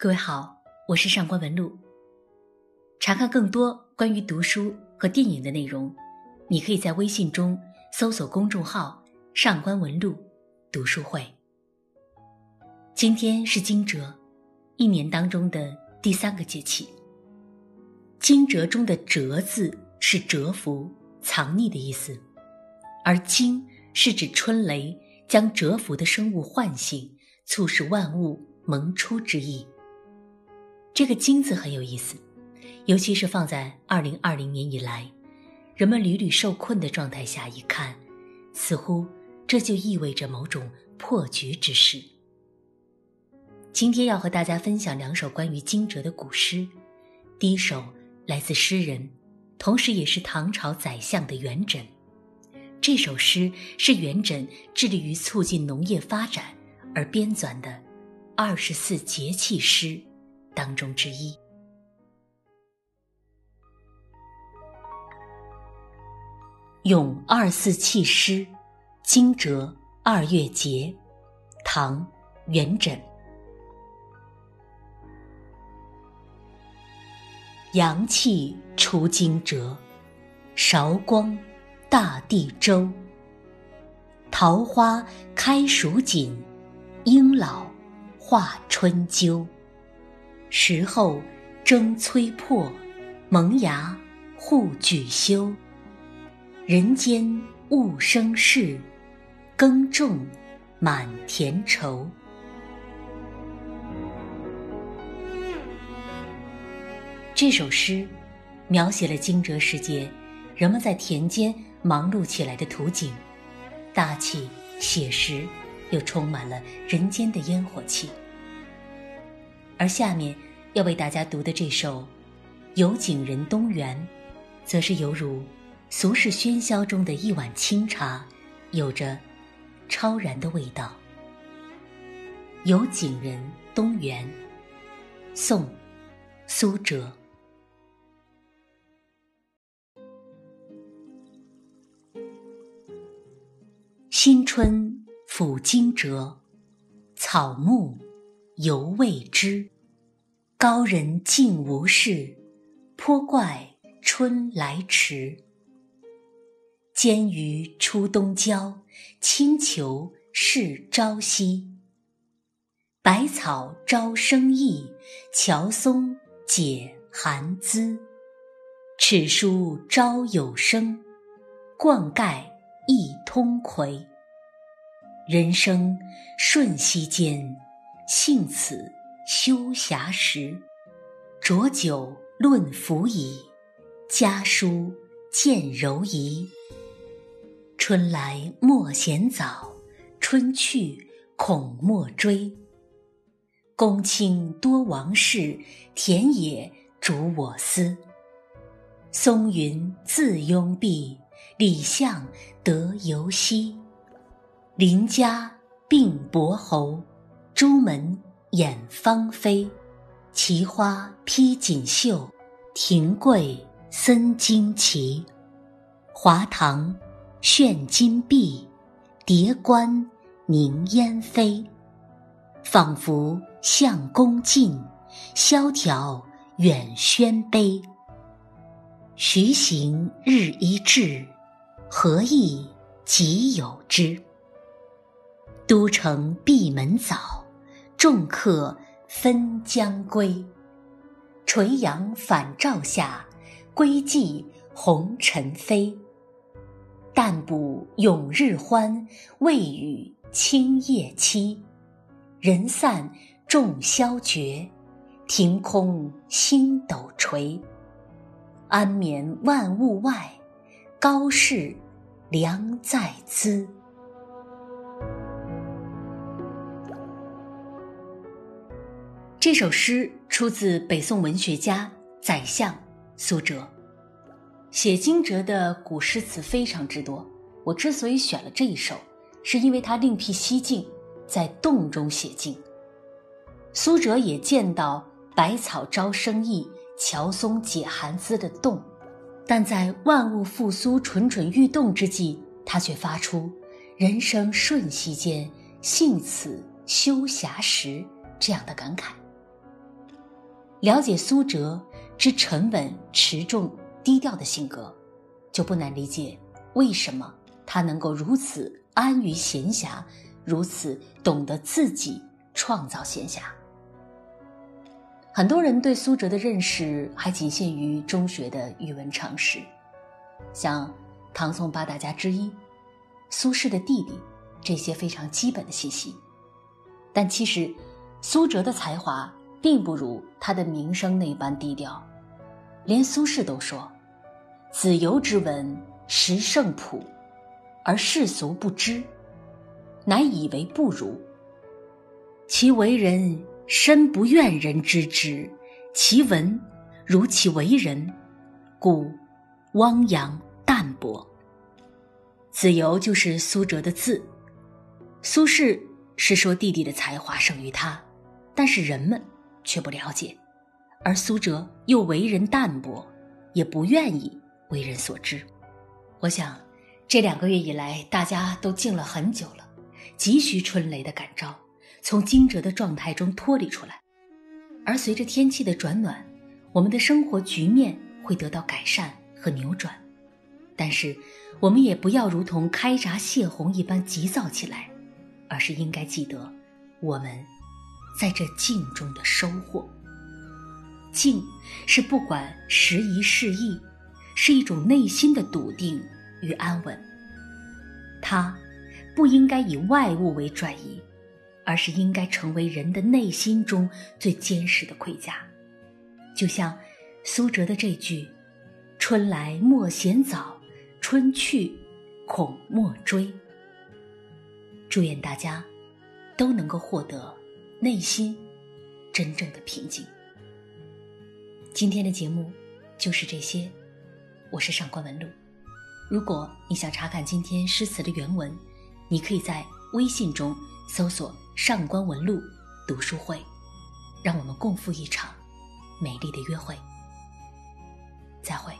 各位好，我是上官文露。查看更多关于读书和电影的内容，你可以在微信中搜索公众号“上官文露读书会”。今天是惊蛰，一年当中的第三个节气。惊蛰中的“蛰”字是蛰伏、藏匿的意思，而“惊”是指春雷将蛰伏的生物唤醒，促使万物萌出之意。这个“惊”字很有意思，尤其是放在二零二零年以来，人们屡屡受困的状态下一看，似乎这就意味着某种破局之势。今天要和大家分享两首关于惊蛰的古诗，第一首来自诗人，同时也是唐朝宰相的元稹。这首诗是元稹致力于促进农业发展而编纂的二十四节气诗。当中之一，《咏二四气诗》，惊蛰二月节，唐·元稹。阳气出惊蛰，韶光大地周。桃花开蜀锦，应老化春秋。时候争催迫，萌芽互举休。人间物生事，耕种满田畴。这首诗描写了惊蛰时节人们在田间忙碌起来的图景，大气写实，又充满了人间的烟火气。而下面要为大家读的这首《有景人东园》，则是犹如俗世喧嚣中的一碗清茶，有着超然的味道。《有景人东园》，宋·苏辙。新春抚惊蛰，草木。犹未知，高人竟无事，颇怪春来迟。煎鱼出东郊，轻裘是朝夕。百草招生意，乔松解寒滋。尺书朝有声，冠盖一通魁。人生瞬息间。幸此休暇时，浊酒论辅以，家书见柔仪。春来莫嫌早，春去恐莫追。公卿多王事，田野主我思。松云自拥碧，李相得游兮。邻家并伯侯。朱门掩芳菲，奇花披锦绣，庭桂森旌旗。华堂炫金碧，叠冠凝烟飞。仿佛相公近，萧条远宣卑。徐行日一至，何意即有之？都城闭门早。众客分将归，垂杨返照下，归迹红尘飞。但补永日欢，未与清夜期。人散众消绝，庭空星斗垂。安眠万物外，高士良在兹。这首诗出自北宋文学家宰相苏辙，写惊蛰的古诗词非常之多。我之所以选了这一首，是因为它另辟蹊径，在洞中写静。苏辙也见到百草招生意，乔松解寒滋的动，但在万物复苏、蠢蠢欲动之际，他却发出“人生瞬息间，幸此休暇时”这样的感慨。了解苏辙之沉稳、持重、低调的性格，就不难理解为什么他能够如此安于闲暇，如此懂得自己创造闲暇。很多人对苏辙的认识还仅限于中学的语文常识，像唐宋八大家之一苏轼的弟弟这些非常基本的信息。但其实，苏辙的才华并不如他的名声那般低调，连苏轼都说：“子游之文实胜朴，而世俗不知，乃以为不如。其为人深不愿人知之，其文如其为人，故汪洋淡泊。”子游就是苏辙的字，苏轼。是说弟弟的才华胜于他，但是人们却不了解，而苏辙又为人淡泊，也不愿意为人所知。我想，这两个月以来，大家都静了很久了，急需春雷的感召，从惊蛰的状态中脱离出来。而随着天气的转暖，我们的生活局面会得到改善和扭转。但是，我们也不要如同开闸泄洪一般急躁起来。而是应该记得，我们在这静中的收获。静是不管时移世易，是一种内心的笃定与安稳。它不应该以外物为转移，而是应该成为人的内心中最坚实的盔甲。就像苏辙的这句：“春来莫嫌早，春去恐莫追。”祝愿大家都能够获得内心真正的平静。今天的节目就是这些，我是上官文露。如果你想查看今天诗词的原文，你可以在微信中搜索“上官文露读书会”，让我们共赴一场美丽的约会。再会。